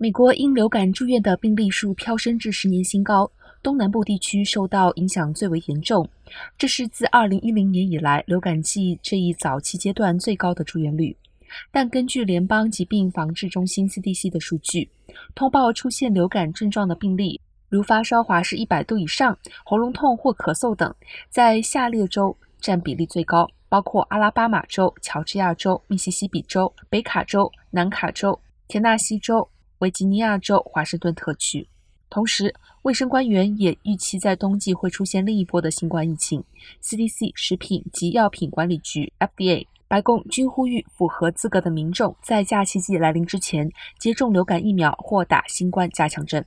美国因流感住院的病例数飙升至十年新高，东南部地区受到影响最为严重。这是自2010年以来流感季这一早期阶段最高的住院率。但根据联邦疾病防治中心 （CDC） 的数据，通报出现流感症状的病例，如发烧华氏一百度以上、喉咙痛或咳嗽等，在下列州占比例最高，包括阿拉巴马州、乔治亚州、密西西比州、北卡州、南卡州、田纳西州。维吉尼亚州华盛顿特区。同时，卫生官员也预期在冬季会出现另一波的新冠疫情。CDC 食品及药品管理局 （FDA）、白宫均呼吁符合资格的民众在假期季来临之前接种流感疫苗或打新冠加强针。